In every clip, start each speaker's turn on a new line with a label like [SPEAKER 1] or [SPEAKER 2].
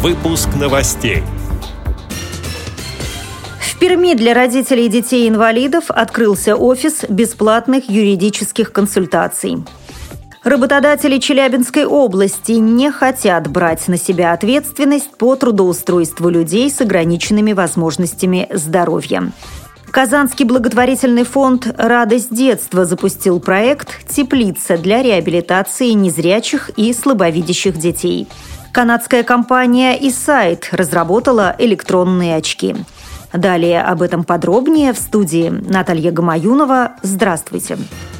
[SPEAKER 1] Выпуск новостей.
[SPEAKER 2] В Перми для родителей детей-инвалидов открылся офис бесплатных юридических консультаций. Работодатели Челябинской области не хотят брать на себя ответственность по трудоустройству людей с ограниченными возможностями здоровья. Казанский благотворительный фонд «Радость детства» запустил проект «Теплица» для реабилитации незрячих и слабовидящих детей. Канадская компания «Исайт» разработала электронные очки. Далее об этом подробнее в студии Наталья Гамаюнова. Здравствуйте. Здравствуйте.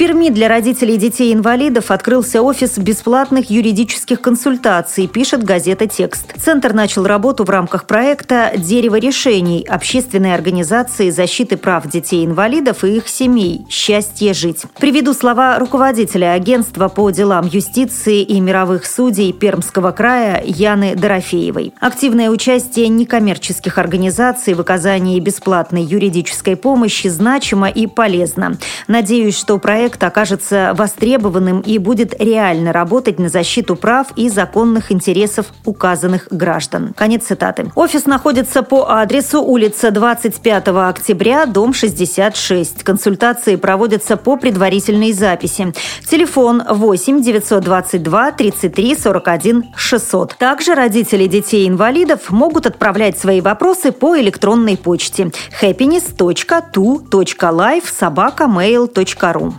[SPEAKER 2] Перми для родителей детей-инвалидов открылся офис бесплатных юридических консультаций, пишет газета «Текст». Центр начал работу в рамках проекта «Дерево решений» общественной организации защиты прав детей-инвалидов и их семей «Счастье жить». Приведу слова руководителя агентства по делам юстиции и мировых судей Пермского края Яны Дорофеевой. Активное участие некоммерческих организаций в оказании бесплатной юридической помощи значимо и полезно. Надеюсь, что проект проект окажется востребованным и будет реально работать на защиту прав и законных интересов указанных граждан. Конец цитаты. Офис находится по адресу улица 25 октября, дом 66. Консультации проводятся по предварительной записи. Телефон 8 922 33 41 600. Также родители детей-инвалидов могут отправлять свои вопросы по электронной почте happiness.tu.life собака mail.ru.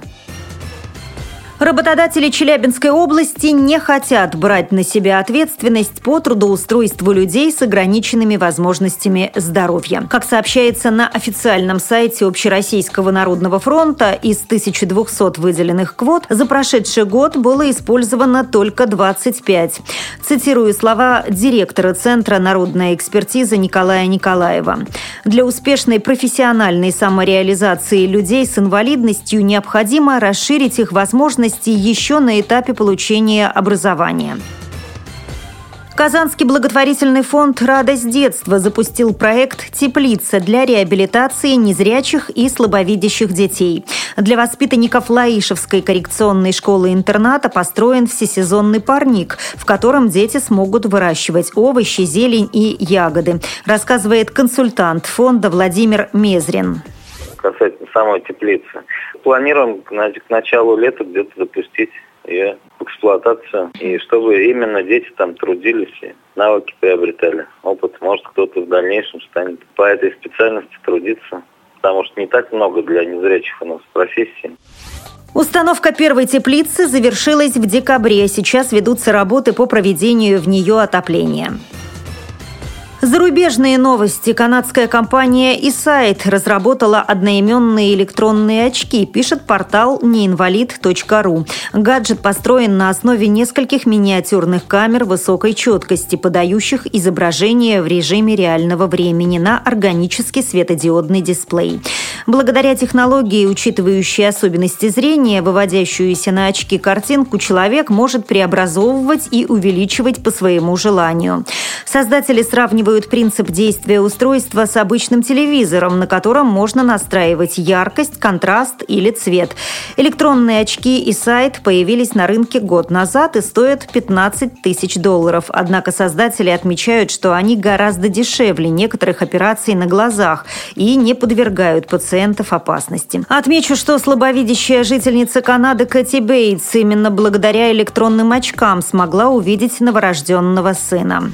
[SPEAKER 2] Работодатели Челябинской области не хотят брать на себя ответственность по трудоустройству людей с ограниченными возможностями здоровья. Как сообщается на официальном сайте Общероссийского народного фронта, из 1200 выделенных квот за прошедший год было использовано только 25. Цитирую слова директора Центра народной экспертизы Николая Николаева. Для успешной профессиональной самореализации людей с инвалидностью необходимо расширить их возможности возможности еще на этапе получения образования. Казанский благотворительный фонд «Радость детства» запустил проект «Теплица» для реабилитации незрячих и слабовидящих детей. Для воспитанников Лаишевской коррекционной школы-интерната построен всесезонный парник, в котором дети смогут выращивать овощи, зелень и ягоды, рассказывает консультант фонда Владимир Мезрин
[SPEAKER 3] касательно самой теплицы. Планируем к началу лета где-то запустить ее в эксплуатацию. И чтобы именно дети там трудились и навыки приобретали. Опыт. Может, кто-то в дальнейшем станет по этой специальности трудиться. Потому что не так много для незрячих у нас профессий.
[SPEAKER 2] Установка первой теплицы завершилась в декабре. Сейчас ведутся работы по проведению в нее отопления. Зарубежные новости. Канадская компания eSight разработала одноименные электронные очки, пишет портал неинвалид.ру. Гаджет построен на основе нескольких миниатюрных камер высокой четкости, подающих изображение в режиме реального времени на органический светодиодный дисплей. Благодаря технологии, учитывающей особенности зрения, выводящуюся на очки картинку, человек может преобразовывать и увеличивать по своему желанию. Создатели сравнивают принцип действия устройства с обычным телевизором, на котором можно настраивать яркость, контраст или цвет. Электронные очки и сайт появились на рынке год назад и стоят 15 тысяч долларов. Однако создатели отмечают, что они гораздо дешевле некоторых операций на глазах и не подвергают пациентов опасности. Отмечу, что слабовидящая жительница Канады Кэти Бейтс именно благодаря электронным очкам смогла увидеть новорожденного сына.